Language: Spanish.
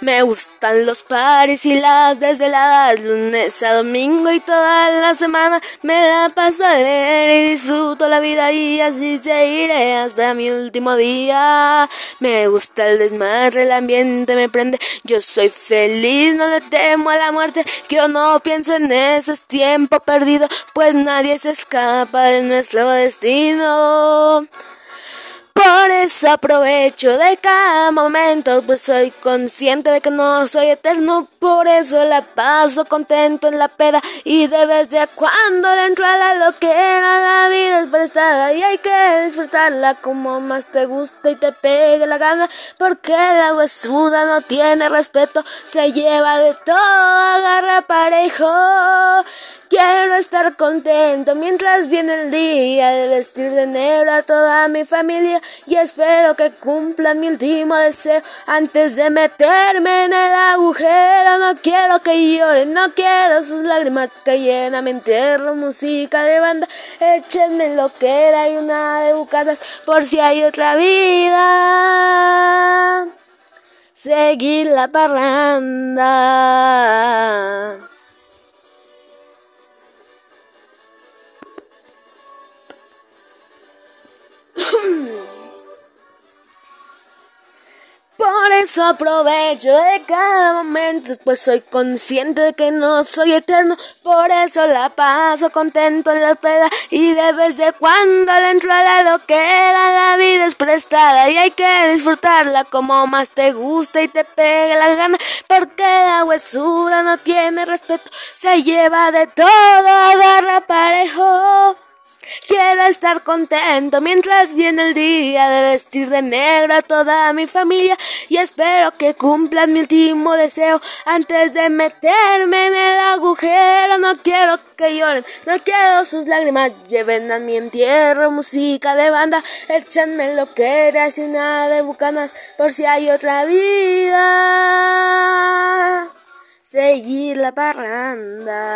Me gustan los pares y las desveladas, lunes a domingo y toda la semana me la paso a leer y disfruto la vida y así seguiré hasta mi último día. Me gusta el desmadre, el ambiente me prende, yo soy feliz, no le temo a la muerte, yo no pienso en eso, es tiempo perdido, pues nadie se escapa de nuestro destino. Por eso aprovecho de cada momento, pues soy consciente de que no soy eterno, por eso la paso contento en la peda. Y de vez de cuando dentro a la loquera la vida es prestada y hay que disfrutarla como más te gusta y te pegue la gana, porque la huesuda no tiene respeto, se lleva de todo, agarra parejo. Estar contento mientras viene el día de vestir de negro a toda mi familia y espero que cumplan mi último deseo antes de meterme en el agujero. No quiero que lloren, no quiero sus lágrimas que llenan mi entierro. Música de banda, échenme lo que era y una de bucanas por si hay otra vida. Seguir la parranda. Eso aprovecho de cada momento, pues soy consciente de que no soy eterno. Por eso la paso contento en la peda y de vez de cuando dentro de la loquera la vida es prestada y hay que disfrutarla como más te gusta y te pegue la gana. Porque la huesura no tiene respeto, se lleva de todo, agarra parejo. Quiero estar contento mientras viene el día de vestir de negro a toda mi familia y espero que cumplan mi último deseo antes de meterme en el agujero. No quiero que lloren, no quiero sus lágrimas, lleven a mi entierro música de banda, échanme lo que era y una de bucanas por si hay otra vida. Seguir la parranda.